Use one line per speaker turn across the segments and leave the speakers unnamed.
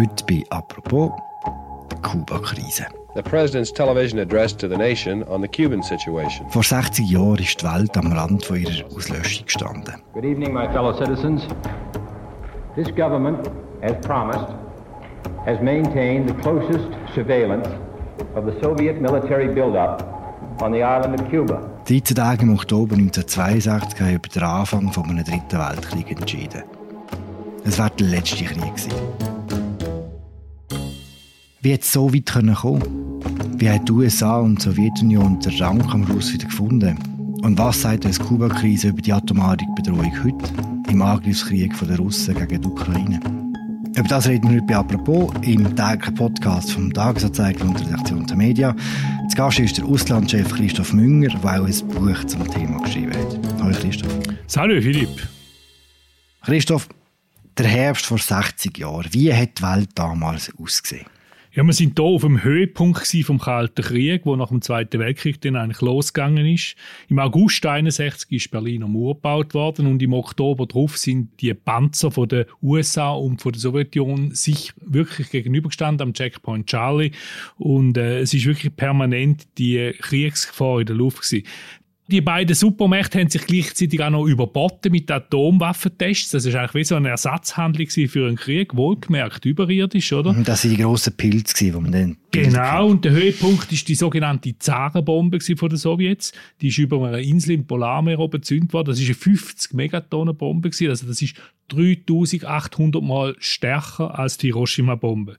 Heute bei «Apropos» Kuba-Krise.
The president's television address to the nation on the Cuban situation.
Vor 60 Jahren ist die Welt am Rand von ihrer Auslöschung gestanden.
Good evening, my fellow citizens. This government, as promised, has maintained the closest surveillance of the Soviet military buildup on the island of Cuba.
13 Tage im Oktober 1962 haben über den Anfang von einem dritten Weltkrieg entschieden. Es war der letzte Krieg. Gewesen. Wie hat es so weit kommen können? Wie haben die USA und die Sowjetunion den Rang am Schluss wieder gefunden? Und was sagt uns die Kuba-Krise über die atomare Bedrohung heute im Angriffskrieg der Russen gegen die Ukraine? Über das reden wir heute bei «Apropos» im täglichen Podcast vom Tagesanzeiger und der Redaktion der Media. Zu Gast ist der Auslandschef Christoph Münger, der auch ein Buch zum Thema geschrieben hat. Hallo Christoph.
Salut Philipp.
Christoph, der Herbst vor 60 Jahren, wie hat die Welt damals ausgesehen?
Ja, wir sind hier auf dem Höhepunkt vom Kalten Krieg, wo nach dem Zweiten Weltkrieg dann eigentlich losgegangen ist. Im August 61 ist Berliner Mauer gebaut worden und im Oktober darauf sind die Panzer von den USA und von der Sowjetunion sich wirklich gegenübergestanden am Checkpoint Charlie und äh, es ist wirklich permanent die Kriegsgefahr in der Luft gewesen. Die beiden Supermächte haben sich gleichzeitig auch noch überboten mit Atomwaffentests. Das ist eigentlich wie so eine Ersatzhandlung für einen Krieg, wohlgemerkt überirdisch, oder?
Das waren die grossen Pilze, die man dann
Genau, und der Höhepunkt ist die sogenannte Zarenbombe von den Sowjets. Die ist über einer Insel im Polarmeer oben gezündet worden. Das ist eine 50 Megatonnen Bombe Also das ist 3800 Mal stärker als die Hiroshima-Bombe.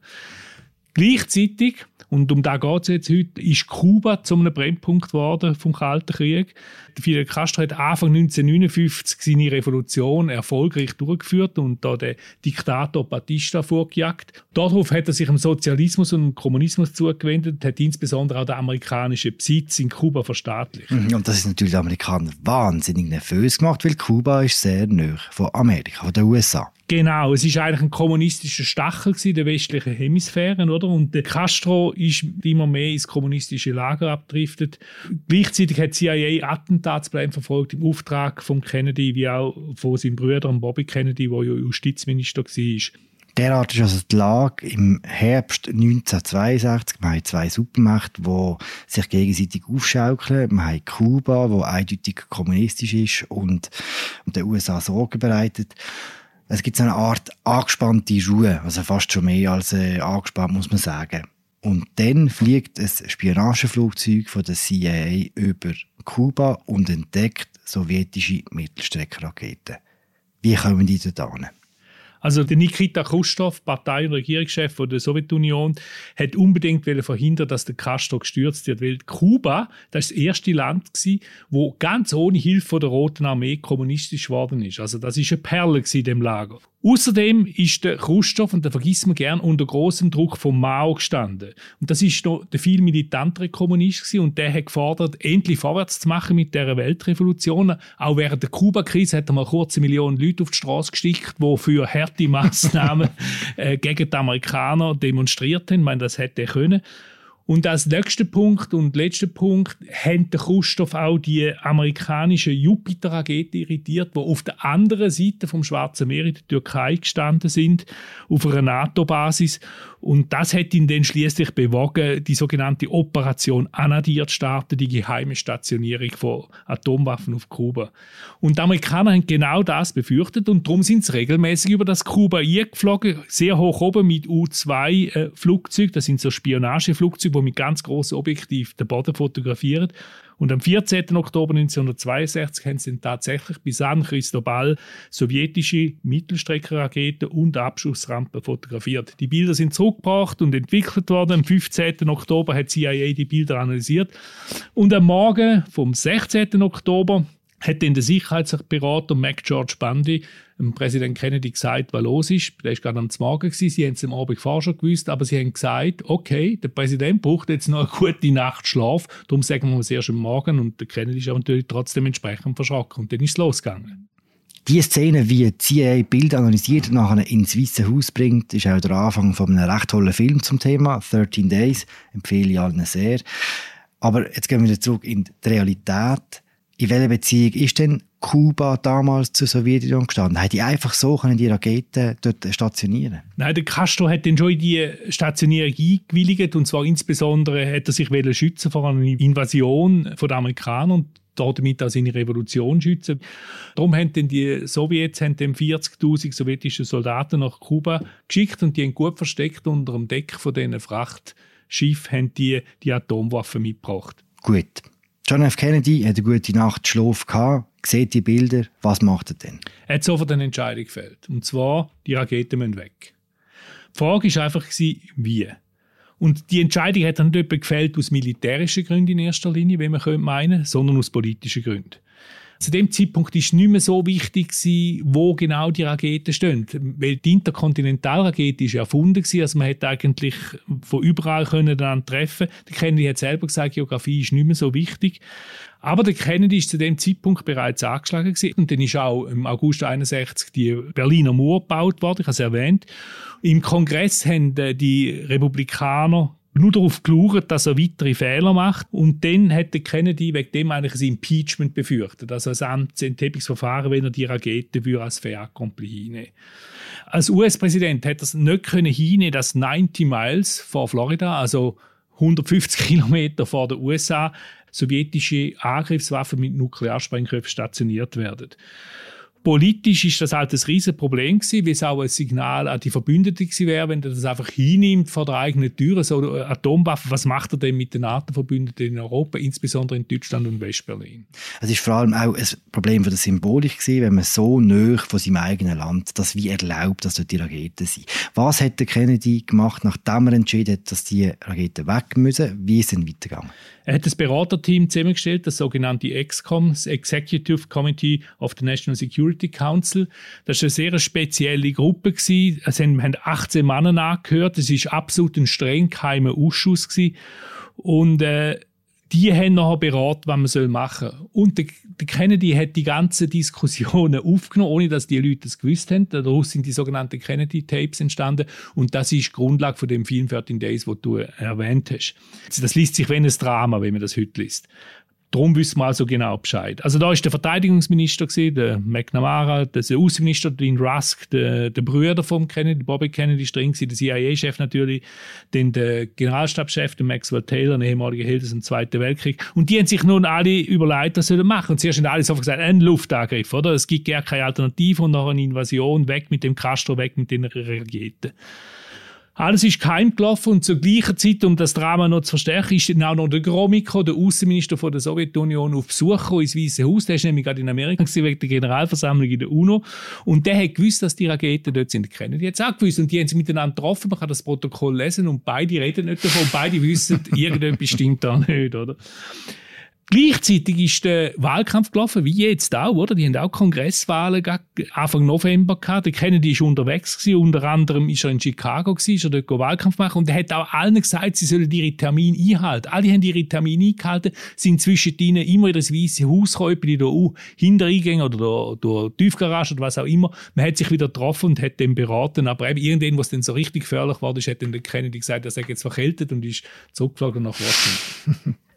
Gleichzeitig, und um da geht es jetzt heute, ist Kuba zu einem Brennpunkt geworden vom Kalten Krieg. Fidel Castro hat Anfang 1959 seine Revolution erfolgreich durchgeführt und da den Diktator Batista vorgejagt. Darauf hat er sich dem Sozialismus und dem Kommunismus zugewendet, hat insbesondere auch den amerikanischen Besitz in Kuba verstaatlicht.
Mhm, und das ist natürlich den Amerikanern wahnsinnig nervös gemacht, weil Kuba ist sehr nah von Amerika, von den USA.
Genau, es ist eigentlich ein kommunistischer Stachel in der westlichen Hemisphäre, oder? Und der Castro ist immer mehr ins kommunistische Lager abdriftet. Gleichzeitig hat CIA Attentatspläne verfolgt im Auftrag von Kennedy, wie auch von seinem Bruder Bobby Kennedy, der ja Justizminister war.
Derart ist also die Lage im Herbst 1962. Wir haben zwei Supermächte, die sich gegenseitig aufschaukeln. Wir haben Kuba, wo eindeutig kommunistisch ist und den USA Sorgen bereitet es gibt so eine Art angespannte Ruhe, also fast schon mehr als äh, angespannt, muss man sagen. Und dann fliegt ein Spionageflugzeug von der CIA über Kuba und entdeckt sowjetische Mittelstreckenraketen. Wie kommen die dort hin?
Also der Nikita Khrushchev, Partei- und Regierungschef der Sowjetunion, hat unbedingt verhindern, dass der Castro gestürzt wird, weil Kuba, das, das erste Land gewesen, wo ganz ohne Hilfe der Roten Armee kommunistisch geworden ist. Also das ist eine Perle in dem Lager. Außerdem ist der Khrushchev, und da vergisst man gern, unter großem Druck von Mao gestanden. Und das ist noch der viel militantere Kommunist gewesen, und der hat gefordert, endlich vorwärts zu machen mit der Weltrevolution. Auch während der Kuba-Krise hat er mal kurze Millionen Leute auf die Straße gestickt, die für harte Maßnahmen äh, gegen die Amerikaner demonstriert haben. Ich meine, das hätte er können. Und als nächster Punkt und letzter Punkt hat der Khrushchev auch die amerikanische Jupiter-Rakete irritiert, die auf der anderen Seite vom Schwarzen Meer in der Türkei gestanden sind, auf einer NATO-Basis. Und das hat ihn dann schließlich bewogen, die sogenannte Operation Anadir zu starten, die geheime Stationierung von Atomwaffen auf Kuba. Und die Amerikaner haben genau das befürchtet und darum sind sie regelmäßig über das Kuba eingeflogen, sehr hoch oben mit U-2-Flugzeugen. Äh, das sind so Spionageflugzeuge, die mit ganz grossen Objektiv den Boden fotografieren. Und am 14. Oktober 1962 haben sie tatsächlich bis San Cristobal sowjetische Mittelstreckenraketen und Abschussrampen fotografiert. Die Bilder sind zurückgebracht und entwickelt worden. Am 15. Oktober hat CIA die Bilder analysiert. Und am Morgen vom 16. Oktober hat dann der Sicherheitsberater Mac George Bundy dem Präsident Kennedy gesagt, was los ist. Der war gerade am Morgen, gewesen. sie haben es am Abend vorher schon gewusst, aber sie haben gesagt, okay, der Präsident braucht jetzt noch eine gute Nacht Schlaf, darum sagen wir es erst am Morgen und der Kennedy ist aber natürlich trotzdem entsprechend verschrocken und dann ist es losgegangen.
Die Szene, wie CIA Bild analysiert und nachher ins Weiße Haus bringt, ist auch der Anfang von einem recht tollen Film zum Thema, 13 Days, empfehle ich allen sehr. Aber jetzt gehen wir wieder zurück in die Realität. In welcher Beziehung ist denn Kuba damals zur Sowjetunion gestanden? Haben die einfach so können die Raketen dort stationieren?
Nein, der Castro hat dann schon in die Stationierung eingewilligt und zwar insbesondere hat er sich schützen vor einer Invasion von den Amerikanern damit auch seine Revolution schützen. Darum haben dann die Sowjets haben dann 40'000 sowjetische Soldaten nach Kuba geschickt und die haben gut versteckt unter dem Deck von diesen Frachtschiffen haben die, die Atomwaffen mitgebracht.
Gut. John F. Kennedy hat eine gute Nacht Schlaf gehabt, sieht die Bilder, was macht er denn?
Er hat sofort eine Entscheidung gefällt. Und zwar, die Raketen müssen weg. Die Frage war einfach, wie. Und die Entscheidung hat dann nicht gefällt aus militärischen Gründen in erster Linie, wie man könnte meinen, sondern aus politischen Gründen. Zu dem Zeitpunkt ist nicht mehr so wichtig wo genau die Raketen stehen, weil die Interkontinentalrakete ist erfunden gewesen, also man hätte eigentlich von überall können dann treffen. Der Kennedy hat selber gesagt, Geografie ist nicht mehr so wichtig. Aber der Kennedy ist zu dem Zeitpunkt bereits angeschlagen gewesen. und dann ist auch im August 61 die Berliner Mauer gebaut worden, ich habe es erwähnt. Im Kongress haben die Republikaner nur darauf geschaut, dass er weitere Fehler macht. Und dann hätte Kennedy wegen dem eigentlich ein Impeachment befürchtet, also ein Amtsenthebungsverfahren, wenn er die Rakete als fait accompli hinnehmen Als US-Präsident hätte er es nicht können hinnehmen, dass 90 Miles vor Florida, also 150 Kilometer vor den USA, sowjetische Angriffswaffen mit Nuklearsprengköpfen stationiert werden. Politisch ist das halt ein riesen Problem gewesen, weil es auch ein Signal an die Verbündeten gewesen wäre, wenn er das einfach hinnimmt vor der eigenen Tür, so Atomwaffen, was macht er denn mit den NATO-Verbündeten in Europa, insbesondere in Deutschland und Westberlin?
Es ist vor allem auch ein Problem für die Symbolik gewesen, wenn man so nah von seinem eigenen Land das wie erlaubt, dass dort die Raketen sind. Was hat der Kennedy gemacht, nachdem er entschieden hat, dass die Raketen weg müssen? Wie ist es denn weitergegangen?
Er hat das Beraterteam zusammengestellt, das sogenannte EXCOM, das Executive Committee of the National Security Council. Das war eine sehr spezielle Gruppe. Es haben 18 Männer angehört. Es war absolut ein streng geheimer Ausschuss. Und äh, die haben nachher beraten, was man machen soll. Und der, der Kennedy hat die ganzen Diskussionen aufgenommen, ohne dass die Leute das gewusst haben. Daraus sind die sogenannten Kennedy-Tapes entstanden. Und das ist die Grundlage von dem Film 13 Days, den du erwähnt hast. Das liest sich wie ein Drama, wenn man das heute liest. Darum wissen wir also genau Bescheid. Also da ist der Verteidigungsminister gewesen, der McNamara, der Außenminister Dean Rusk, der, der Brüder vom Kennedy, Bobby Kennedy ist drin gewesen, der CIA-Chef natürlich, dann der Generalstabschef, der Maxwell Taylor, ein ehemaliger Held des Zweiten Weltkrieg. Und die haben sich nun alle überlegt, was sie machen. Und zuerst haben alle sofort gesagt, ein Luftangriff, oder? Es gibt gar keine Alternative und noch eine Invasion, weg mit dem Castro, weg mit den Raketen. Alles ist geheim gelaufen und zur gleichen Zeit, um das Drama noch zu verstärken, ist dann auch noch der Gromyko, der Außenminister von der Sowjetunion, auf Besuch ins Weiße Haus. Der ist nämlich gerade in Amerika wegen der Generalversammlung in der UNO. Und der hat gewusst, dass die Raketen dort sind. Kennen die jetzt auch gewusst. Und die haben sie miteinander getroffen. Man kann das Protokoll lesen und beide reden nicht davon. Beide wissen, irgendetwas stimmt da nicht, oder? Gleichzeitig ist der Wahlkampf gelaufen, wie jetzt auch, oder? Die haben auch Kongresswahlen Anfang November gehabt. Der Kennedy ist unterwegs gewesen. Unter anderem ist er in Chicago gewesen, ist er dort Wahlkampf machen und er hat auch allen gesagt, sie sollen ihre Termine einhalten. Alle haben ihre Termine eingehalten, sind zwischen ihnen immer in das weiße Haus gekommen, durch Hintereingänge oder durch, durch Tiefgarage oder was auch immer. Man hat sich wieder getroffen und hat den beraten. Aber eben irgendwann, was dann so richtig gefährlich war, ist, hat dann der Kennedy gesagt, er sei jetzt verkältet und ist zurückgeflogen nach Washington.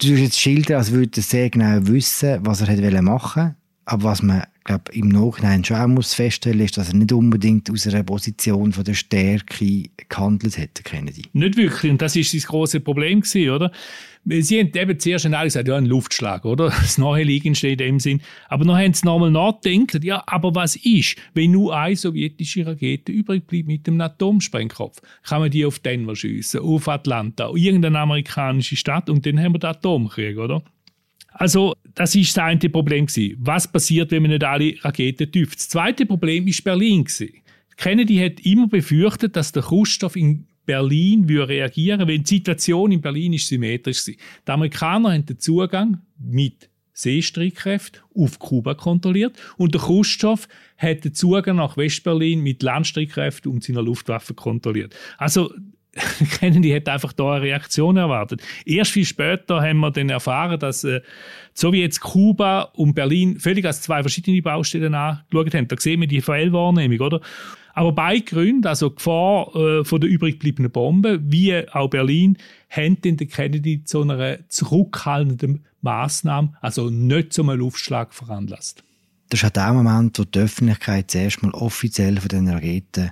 du jetzt schildern, als würde er sehr genau wissen, was er machen wollte. Aber was man glaub, im Nachhinein schon auch muss feststellen ist, dass er nicht unbedingt aus einer Position von der Stärke gehandelt hätte, Kennedy.
Nicht wirklich. Und das war sein grosses Problem, gewesen, oder? Sie haben eben zuerst alle gesagt, ja, ein Luftschlag, oder? Das Naheliegendste in dem Sinn. Aber dann haben sie nochmal nachgedacht, ja, aber was ist, wenn nur eine sowjetische Rakete übrig bleibt mit dem Atomsprengkopf? Kann man die auf Denver schiessen, auf Atlanta, irgendeine amerikanische Stadt und dann haben wir den Atomkrieg, oder? Also, das ist das eine Problem. Gewesen. Was passiert, wenn man nicht alle Raketen tüft? Das zweite Problem ist Berlin. Gewesen. Kennedy hat immer befürchtet, dass der Khrushchev in Berlin würde reagieren, weil die Situation in Berlin ist symmetrisch war. Die Amerikaner haben den Zugang mit Seestreitkräften auf Kuba kontrolliert und der Khrushchev hat den Zugang nach Westberlin mit Landstreitkräften und seiner Luftwaffe kontrolliert. Also Kennedy hat einfach da eine Reaktion erwartet. Erst viel später haben wir dann erfahren, dass äh, so wie jetzt Kuba und Berlin völlig als zwei verschiedene Baustellen angeschaut haben. Da sehen wir die Fehlwahrnehmung, oder? Aber beide Gründe, also Gefahr äh, von der übrig gebliebenen Bombe, wie auch Berlin, haben den Kennedy zu einer zurückhaltenden Maßnahme, also nicht zu einem Luftschlag veranlasst.
Das ist auch der Moment, wo die Öffentlichkeit zuerst mal offiziell von den Raketen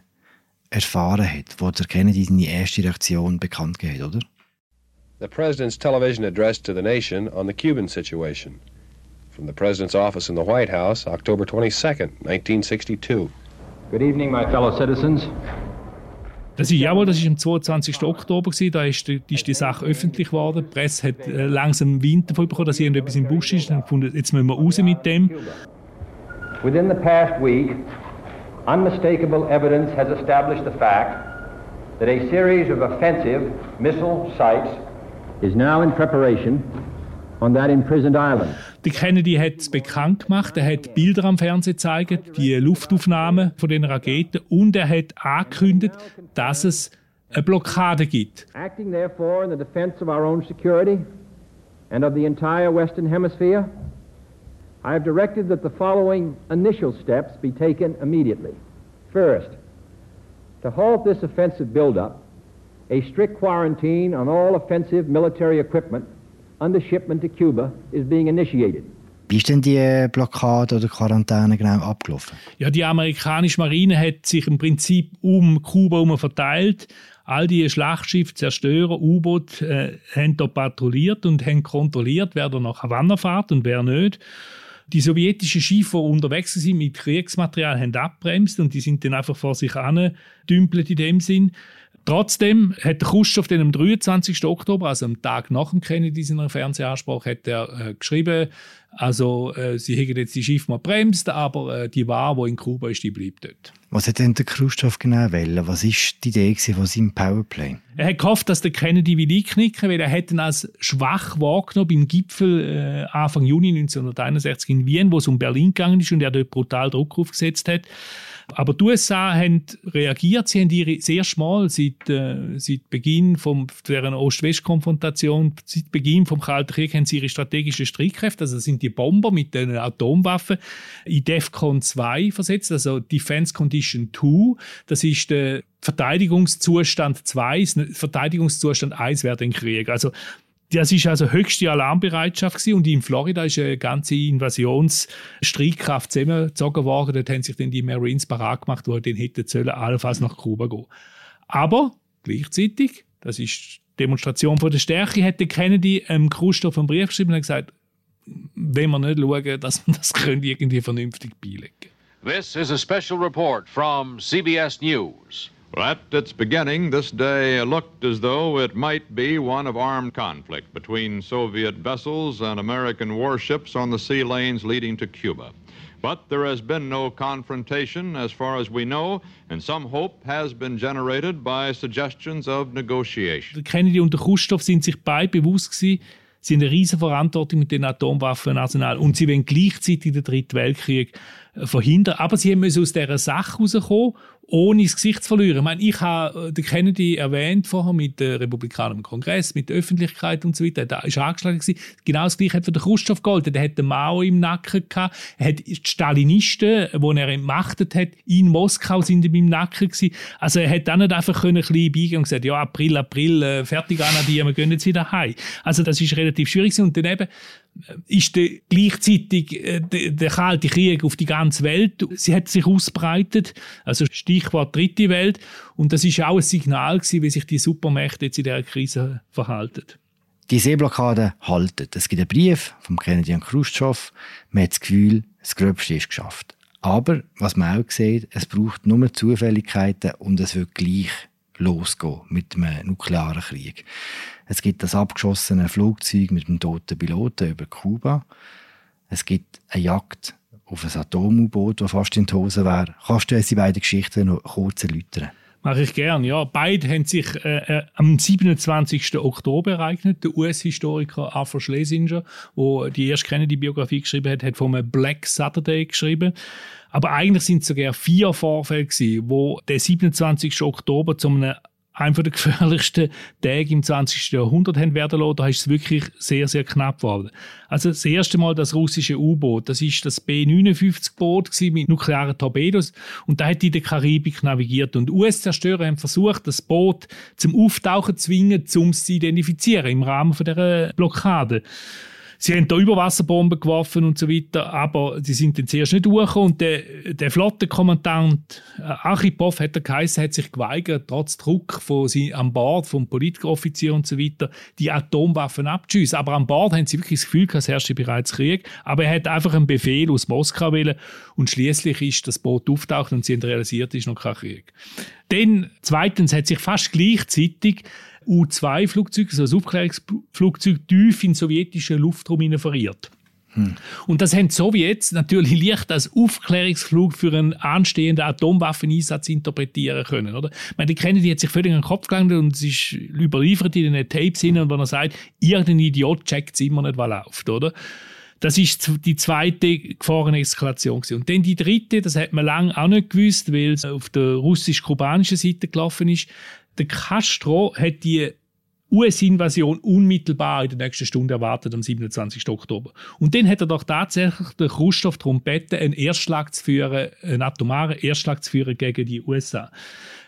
erfahren hat, wo der Kennedy seine erste Reaktion bekannt gegeben hat, oder?
The President's television address to the nation on the Cuban situation. From the President's office in the White House, October 22nd, 1962.
Good evening, my fellow citizens.
Das ist, jawohl, das ist am 22. Oktober gewesen, da ist die, ist die Sache öffentlich geworden. Die Presse hat äh, langsam Wind davon bekommen, dass irgendetwas im Busch ist. Dann gefunden, jetzt müssen wir raus mit dem.
Within the past week, unmistakable evidence has established the fact that a series of offensive missile sites is now in preparation on that imprisoned island.
Der Kennedy hat es bekannt gemacht, er hat Bilder am Fernsehen gezeigt, die Luftaufnahmen von den Raketen und er hat angekündigt, dass es eine Blockade gibt.
Acting therefore in the defense of our own security and of the entire Western Hemisphere, I have directed that the following initial steps be taken immediately. First, to halt this offensive buildup, a strict quarantine on all offensive military equipment under shipment to Cuba is being initiated.
Wie ist denn die Blockade oder Quarantäne genau abgelaufen?
Ja, die amerikanische Marine hat sich im Prinzip um Kuba herum verteilt. All die Schlachtschiffe, Zerstörer, U-Boote äh, haben dort patrouilliert und haben kontrolliert, wer da nach Havanna fährt und wer nicht. Die sowjetischen Schiffe, die unterwegs sind mit Kriegsmaterial, haben abbremst und die sind dann einfach vor sich dümpelt in dem Sinn. Trotzdem hat der Khrushchev dann am 23. Oktober, also am Tag nach dem Kennedy seiner Fernsehansprache, hat er äh, geschrieben, also äh, sie hätten jetzt die Schiffe mal bremst, aber äh, die Ware, die in Kuba ist, die bleibt dort.
Was hat denn der Khrushchev genau wollen? Was war die Idee von seinem Powerplay?
Er hat gehofft, dass der Kennedy will einknicken, weil er hat ihn als schwach wahrgenommen beim Gipfel äh, Anfang Juni 1961 in Wien, wo es um Berlin gegangen ist und er dort brutal Druck aufgesetzt hat. Aber die USA haben reagiert. Sie haben ihre sehr schmal seit, äh, seit Beginn von der Ost-West-Konfrontation, seit Beginn vom Kalten Krieg, haben sie ihre strategischen Streitkräfte, also sind die Bomber mit den Atomwaffen, in DEFCON 2 versetzt, also Defense Condition 2. Das ist der Verteidigungszustand 2, Verteidigungszustand 1 wäre ein Krieg. Also das ist also höchste Alarmbereitschaft gewesen. und in Florida ist eine ganze Invasionsstreitkraft zusammengezogen worden. Dort haben sich dann die Marines parat gemacht, die dann hätten sollen, allenfalls nach Kuba gehen. Aber gleichzeitig, das ist Demonstration von der Stärke, hätte Kennedy ähm, Khrushchev einen Brief geschrieben und gesagt, wenn wir nicht schauen, dass wir das irgendwie vernünftig beilegen.
This is a special report from CBS News.
At its beginning, this day looked as though it might be one of armed conflict between Soviet vessels and American warships on the sea lanes leading to Cuba. But there has been no confrontation as far as we know, and some hope has been generated by suggestions of negotiation.
Kennedy und Khrushchev sind sich beide bewusst gewesen, sie haben eine riesige Verantwortung mit den Atomwaffenarsenal und sie wollen gleichzeitig den Dritten Weltkrieg verhindern. Aber sie müssen aus dieser Sache rauskommen ohne das Gesicht zu verlieren. Ich meine, ich habe äh, den Kennedy erwähnt vorher mit den Republikanern im Kongress, mit der Öffentlichkeit und so weiter. Da ist angeschlagen gewesen. Genau das Gleiche hat den Khrushchev gegolten. Der hat den Mao im Nacken gehabt. Er hat die Stalinisten, die er entmachtet hat, in Moskau sind ihm im Nacken gewesen. Also er hat dann nicht einfach können, ein bisschen beigehen und gesagt, ja, April, April, äh, fertig an die, wir gehen jetzt wieder heim. Also das ist relativ schwierig und dann eben ist der, gleichzeitig äh, der, kalte Krieg auf die ganze Welt. Sie hat sich ausbreitet, also Stichwort dritte Welt. Und das ist auch ein Signal gewesen, wie sich die Supermächte jetzt in dieser Krise verhalten.
Die Seeblockade halten. Es gibt einen Brief vom Kennedy an Khrushchev. Man hat das Gefühl, das Gröbste ist geschafft. Aber, was man auch sieht, es braucht nur Zufälligkeiten und es wird gleich losgehen mit einem nuklearen Krieg. Es gibt das abgeschossene Flugzeug mit dem toten Piloten über Kuba. Es gibt eine Jagd auf ein Atom-U-Boot, das fast in die Hose wäre. Kannst du uns die beiden Geschichten noch kurz erläutern?
Mache ich gern, ja. Beide haben sich äh, äh, am 27. Oktober ereignet. Der US-Historiker Arthur Schlesinger, der die erste Kennedy-Biografie geschrieben hat, hat vom Black Saturday geschrieben. Aber eigentlich sind es sogar vier Vorfälle gewesen, wo der 27. Oktober zu einem einer der gefährlichsten Tage im 20. Jahrhundert haben werden lassen. Da ist es wirklich sehr, sehr knapp geworden. Also das erste Mal das russische U-Boot, das ist das B-59-Boot mit nuklearen Torpedos und da hat in der Karibik navigiert und US-Zerstörer haben versucht, das Boot zum Auftauchen zu zwingen, um es zu identifizieren im Rahmen von der Blockade. Sie haben da Überwasserbomben geworfen und so weiter, aber sie sind dann zuerst nicht durch und der, der Flottenkommandant äh, Archipov hat er geheißen, hat sich geweigert, trotz Druck von sie an Bord, vom Politikoffizier und so weiter, die Atomwaffen abzuschießen. Aber an Bord haben sie wirklich das Gefühl, es herrsche bereits Krieg, aber er hat einfach einen Befehl aus Moskau wählen und schließlich ist das Boot auftaucht und sie haben realisiert, es ist noch kein Krieg. Dann, zweitens, hat sich fast gleichzeitig U-2-Flugzeug, also ein Aufklärungsflugzeug, tief in sowjetischen Luftraum verirrt. Hm. Und das haben die Sowjets natürlich leicht als Aufklärungsflug für einen anstehenden Atomwaffeneinsatz interpretieren können. Oder? Ich meine, die Kennedy hat sich völlig an den Kopf gelangt und es ist überliefert in den Tapes hin, wo er sagt, irgendein Idiot checkt immer nicht, was läuft. Oder? Das ist die zweite Gefahreneskalation. Und dann die dritte, das hat man lange auch nicht gewusst, weil es auf der russisch-kubanischen Seite gelaufen ist der Castro hat die US-Invasion unmittelbar in der nächsten Stunde erwartet, am 27. Oktober. Und dann hat er doch tatsächlich der Khrushchev darum gebeten, einen Erstschlag zu führen, einen atomaren Erstschlag zu führen gegen die USA.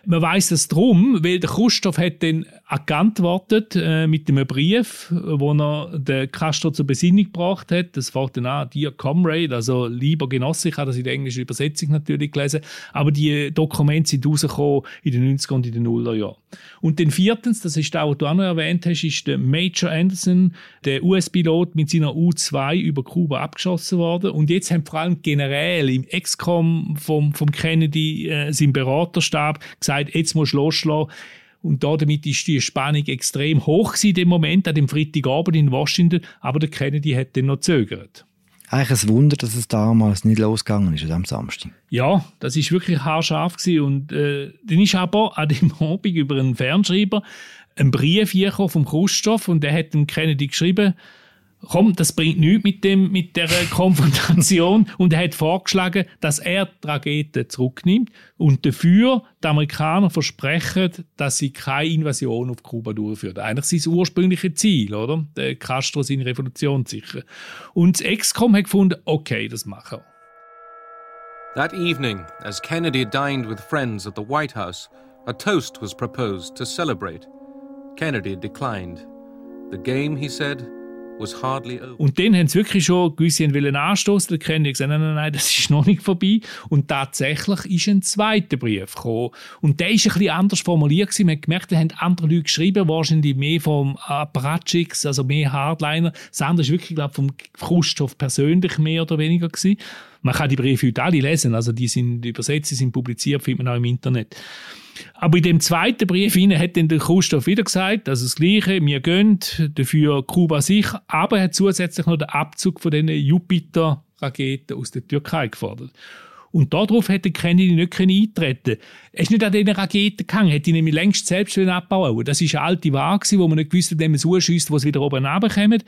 Man weiß es drum, weil der Khrushchev hat dann geantwortet äh, mit einem Brief, wo er den Castro zur Besinnung gebracht hat. Das fängt dann an, Dear Comrade, also lieber Genosse. Ich habe das in der englischen Übersetzung natürlich gelesen. Aber die Dokumente sind rausgekommen in den 90er und in den Nuller Jahren. Und dann viertens, das ist auch, was du auch noch erwähnt hast, ist der Major Anderson, der US-Pilot mit seiner U-2 über Kuba abgeschossen worden. Und jetzt haben vor allem generell im Excom vom, vom Kennedy, äh, sein Beraterstab, gesagt, jetzt musst du loslassen. Und damit ist die Spannung extrem hoch in dem Moment, an dem Freitagabend in Washington. Aber der Kennedy hat dann noch zögert.
Eigentlich ein Wunder, dass es damals nicht losgegangen ist, am Samstag.
Ja, das ist wirklich haarscharf gewesen. Und äh, dann ist aber an dem Abend über einen Fernschreiber ein Brief vom Khrushchev und der hat dem Kennedy geschrieben, komm, das bringt nichts mit, dem, mit der Konfrontation. und er hat vorgeschlagen, dass er die Rakete zurücknimmt und dafür die Amerikaner versprechen, dass sie keine Invasion auf Kuba durchführen. Eigentlich sein ursprüngliches Ziel, oder? Der Castro seine Revolution sicher. Und das EXCOM hat gefunden, okay, das machen wir.
That evening, as Kennedy dined with friends at the White House, a toast was proposed to celebrate. Kennedy declined. The game, he said,
und dann haben sie wirklich schon gewisse wollen anstoßen. Der Kennedy gesagt, nein, nein, nein, das ist noch nicht vorbei. Und tatsächlich ist ein zweiter Brief gekommen. Und der ist ein bisschen anders formuliert gewesen. Man hat gemerkt, da haben andere Leute geschrieben, wahrscheinlich mehr vom Apparatschix, also mehr Hardliner. Das andere ist wirklich, glaube vom Khrushchev persönlich mehr oder weniger gewesen. Man kann die Briefe heute alle lesen, also die sind übersetzt, die sind publiziert, findet man auch im Internet. Aber in dem zweiten Brief hat dann der Khrushchev wieder gesagt, also das Gleiche, wir gehen dafür Kuba sicher, aber er hat zusätzlich noch den Abzug von diesen Jupiter-Raketen aus der Türkei gefordert. Und darauf hätte Kennedy nicht eintreten Er ist nicht an diesen Raketen gehangen, hätte ihn nämlich längst selbst abbauen Das ist eine alte Ware, wo man nicht gewusst hat, wenn man es wo es wieder oben runterkommt.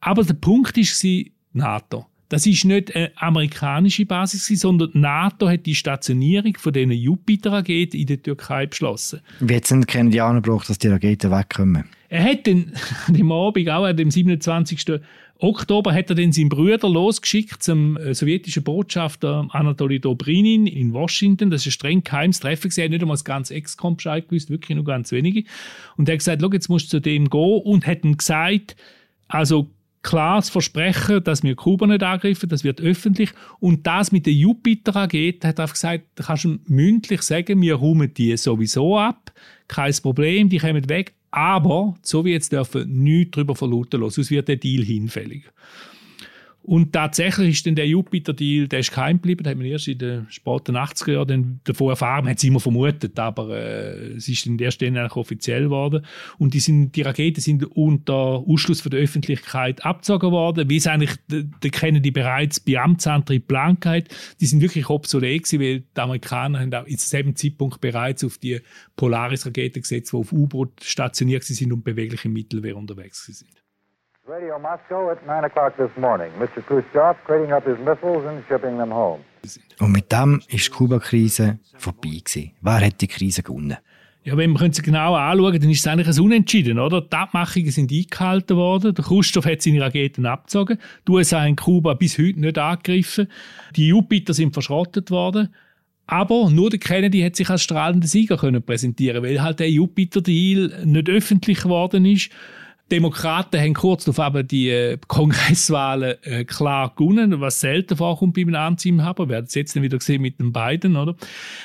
Aber der Punkt war NATO. Das ist nicht eine amerikanische Basis, sondern die NATO hat die Stationierung von diesen Jupiter-Raketen in der Türkei beschlossen.
Wie hat es denn Kennedy angebracht, dass die Raketen wegkommen?
Er hat dann am Abend, auch am 27. Oktober, hat er dann seinen Bruder losgeschickt zum äh, sowjetischen Botschafter Anatoly Dobrinin in Washington. Das ist ein streng geheimes Treffen. Er hat nicht einmal das ganze Ex-Com Bescheid gewusst, wirklich nur ganz wenige. Und er hat gesagt, jetzt musst du zu dem gehen und hat ihm gesagt, also klares Versprechen, dass wir Kuba nicht angreifen, das wird öffentlich. Und das mit der Jupiter-Rakete hat er gesagt, da kannst du mündlich sagen, wir räumen die sowieso ab, kein Problem, die kommen weg, aber so wie jetzt dürfen nichts darüber verlauten lassen, sonst wird der Deal hinfällig. Und tatsächlich ist dann der Jupiter-Deal, der ist geheim geblieben, da hat man erst in den späten 80er Jahren davon erfahren, man hat es immer vermutet, aber äh, es ist dann erst dann offiziell geworden. Und die, sind, die Raketen sind unter Ausschluss von der Öffentlichkeit abgezogen worden, wie es eigentlich, der Kennedy bereits bei Amtsantritt Plan hat. Die sind wirklich obsolet gewesen, weil die Amerikaner haben auch in diesem Zeitpunkt bereits auf die Polaris-Raketen gesetzt, die auf U-Boot stationiert sind und beweglich im Mittelmeer unterwegs sind. Radio Moscow
at 9 o'clock this morning. Mr. Khrushchev crating up his missiles and shipping them home. Und mit dem ist die Kuba-Krise vorbei gewesen. Wer hat die Krise gewonnen?
Ja, wenn wir es genau anschauen, dann ist es eigentlich ein Unentschieden, oder? Die Abmachungen sind eingehalten worden. Der Khrushchev hat seine Raketen abgezogen. Die USA haben Kuba bis heute nicht angegriffen. Die Jupiter sind verschrottet worden. Aber nur der Kennedy hat sich als strahlender Sieger können präsentieren, weil halt der Jupiter-Deal nicht öffentlich geworden ist. Demokraten haben kurz darauf die äh, Kongresswahlen äh, klar gewonnen, was selten vorkommt bei einem Amtsinhaber. Wir werden es jetzt wieder gesehen mit den beiden, oder?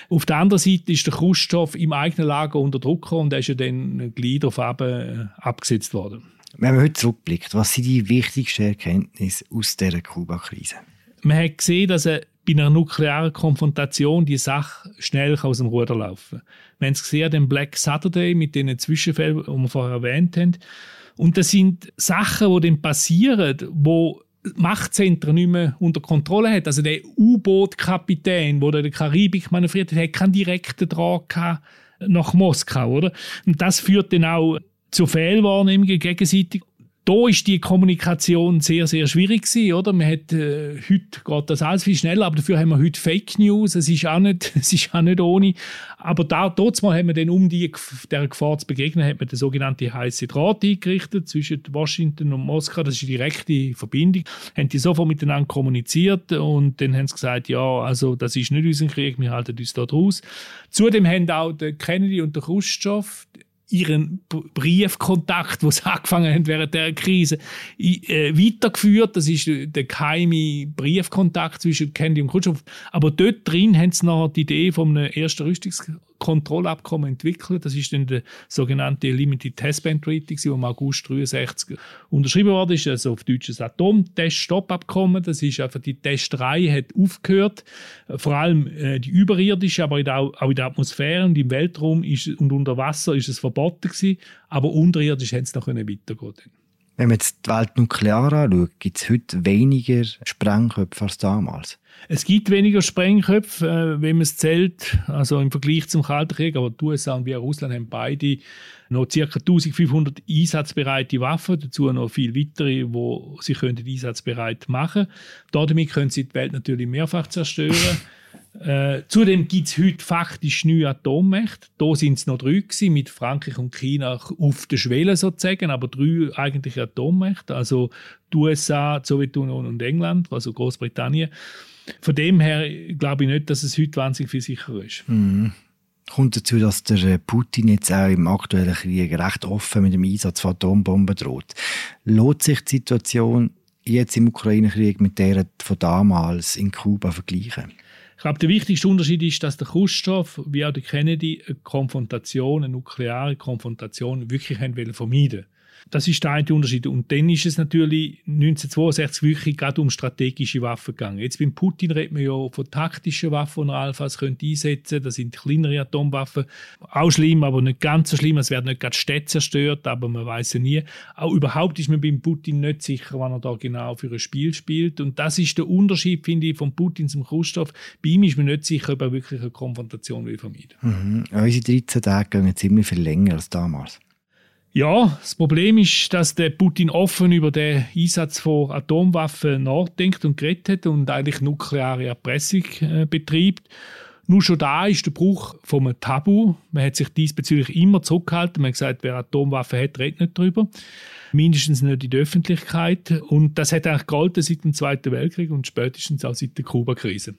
Auf der anderen Seite ist der Khrushchev im eigenen Lager unter Druck und er ist ja dann gleich darauf äh, abgesetzt worden.
Wenn man heute zurückblickt, was sind die wichtigsten Erkenntnisse aus dieser Kuba-Krise?
Man hat gesehen, dass er bei einer nuklearen Konfrontation die Sache schnell aus dem Ruder laufen. Wir haben es gesehen den Black Saturday mit den Zwischenfällen, die wir vorher erwähnt haben. Und das sind Sachen, die dann passieren, wo Machtzentren nicht mehr unter Kontrolle hat. Also der U-Boot-Kapitän, der der Karibik manövriert hat, hat keinen direkten Draht nach Moskau, oder? Und das führt dann auch zu Fehlwahrnehmungen gegenseitig da ist die Kommunikation sehr, sehr schwierig gewesen, oder? Man hat, äh, heute geht das alles viel schneller, aber dafür haben wir heute Fake News. Es ist auch nicht, es ist auch nicht ohne. Aber da, dort mal haben wir dann, um die, der Gefahr zu begegnen, hat man den sogenannten heiße Draht eingerichtet zwischen Washington und Moskau. Das ist die direkte Verbindung. Haben die sofort miteinander kommuniziert und dann haben sie gesagt, ja, also, das ist nicht unser Krieg, wir halten uns da draus. Zudem haben auch der Kennedy und der Khrushchev ihren Briefkontakt, wo sie angefangen haben während der Krise, äh, weitergeführt. Das ist der geheime Briefkontakt zwischen Kennedy und Khrushchev. Aber dort drin haben sie noch die Idee von einem ersten Rüstungskontrollabkommen entwickelt. Das ist dann der sogenannte Limited Testband Treaty, das im August 63 unterschrieben worden ist. Also auf Deutsch das Atomtest-Stoppabkommen. Das ist einfach die Testerei hat aufgehört. Vor allem äh, die überirdische, aber auch in der Atmosphäre und im Weltraum ist, und unter Wasser ist es verboten gewesen, aber unterirdisch haben sie noch weitergehen
Wenn man jetzt die Welt nuklear anschaut, gibt es heute weniger Sprengköpfe als damals?
Es gibt weniger Sprengköpfe, äh, wenn man es zählt, also im Vergleich zum Kalten Krieg, aber die USA und wir Russland haben beide noch ca. 1500 einsatzbereite Waffen, dazu noch viel weitere, die sie können einsatzbereit machen können. Damit können sie die Welt natürlich mehrfach zerstören. Äh, zudem gibt es heute faktisch neue Atommächte. Da sind es noch drei gewesen, mit Frankreich und China auf der Schwelle sozusagen, aber drei eigentliche Atommächte, also die USA, die Sowjetunion und England, also Großbritannien. Von dem her glaube ich nicht, dass es heute wahnsinnig viel sicherer ist.
Mhm. Kommt dazu, dass der äh, Putin jetzt auch im aktuellen Krieg recht offen mit dem Einsatz von Atombomben droht. Lohnt sich die Situation jetzt im Ukraine-Krieg mit der von damals in Kuba vergleichen?
Ich glaube, der wichtigste Unterschied ist, dass der Khrushchev wie auch der Kennedy eine Konfrontation, eine nukleare Konfrontation wirklich vermeiden wollten. Das ist der eine Unterschied. Und dann ist es natürlich 1962 wirklich gerade um strategische Waffen gegangen. Jetzt beim Putin redet man ja von taktischen Waffen, die allenfalls könnte einsetzen. Das sind kleinere Atomwaffen. Auch schlimm, aber nicht ganz so schlimm. Es werden nicht gerade Städte zerstört, aber man weiß ja nie. Auch überhaupt ist man beim Putin nicht sicher, wann er da genau für ein Spiel spielt. Und das ist der Unterschied, finde ich, von Putin zum Khrushchev. Bei ihm ist man nicht sicher, ob er wirklich eine Konfrontation will vermeiden.
Mhm. Unsere 13 Tage gehen ziemlich viel länger als damals.
Ja, das Problem ist, dass der Putin offen über den Einsatz von Atomwaffen nachdenkt und geredet hat und eigentlich nukleare Erpressung äh, betreibt. Nur schon da ist der Bruch vom Tabu. Man hat sich diesbezüglich immer zurückgehalten. Man hat gesagt, wer Atomwaffen hat, redet nicht darüber. Mindestens nicht in der Öffentlichkeit. Und das hat eigentlich gehalten seit dem Zweiten Weltkrieg und spätestens auch seit der Kuba-Krise.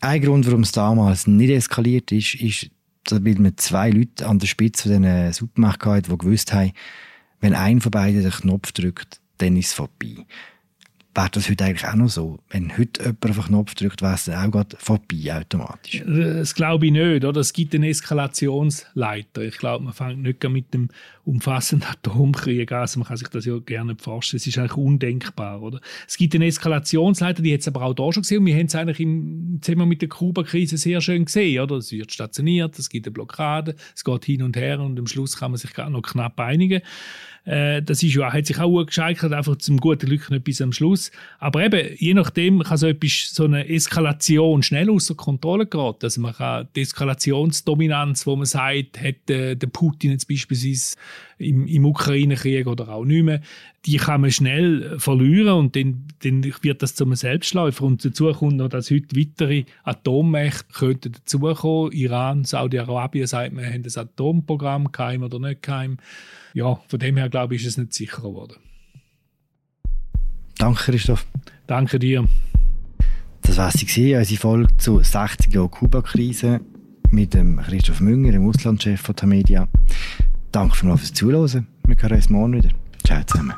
Ein Grund, warum es damals nicht eskaliert ist, ist weil wir zwei Leute an der Spitze von diesen Supermärkten die gewusst haben, wenn einer von beiden den Knopf drückt, dann ist es vorbei wäre das heute eigentlich auch noch so. Wenn heute jemand auf den Knopf drückt, wäre es auch gerade vorbei automatisch.
Das glaube ich nicht. Oder? Es gibt einen Eskalationsleiter. Ich glaube, man fängt nicht mit dem umfassenden Atomkrieg an. Also man kann sich das ja gerne vorstellen. Es ist eigentlich undenkbar. Oder? Es gibt einen Eskalationsleiter, die hat es aber auch da schon gesehen. Und wir haben es eigentlich im Zusammenhang mit der Kuba-Krise sehr schön gesehen. Oder? Es wird stationiert, es gibt eine Blockade, es geht hin und her und am Schluss kann man sich gerade noch knapp einigen. Äh, das ist ja, hat sich auch gut gescheitert, einfach zum guten Glück nicht bis am Schluss. Aber eben, je nachdem kann so etwas, so eine Eskalation schnell außer Kontrolle geraten. Also man kann die Eskalationsdominanz, wo man sagt, hat äh, der Putin jetzt beispielsweise im, im Ukraine-Krieg oder auch nicht mehr, die kann man schnell verlieren und dann, dann wird das zu einem Selbstläufer. Und dazu kommt noch, dass heute weitere Atommächte könnten dazukommen. Iran, Saudi-Arabien sagt, wir haben das Atomprogramm, geheim oder nicht geheim. Ja, von dem her glaube ich, ist es nicht sicherer geworden.
Danke, Christoph.
Danke dir.
Das war sie, unsere Folge zu 60 Jahren Kuba-Krise mit dem Christoph Münger, dem Auslandschef von Tamedia. Danke fürs Zuhören. Wir hören uns morgen wieder. Ciao zusammen.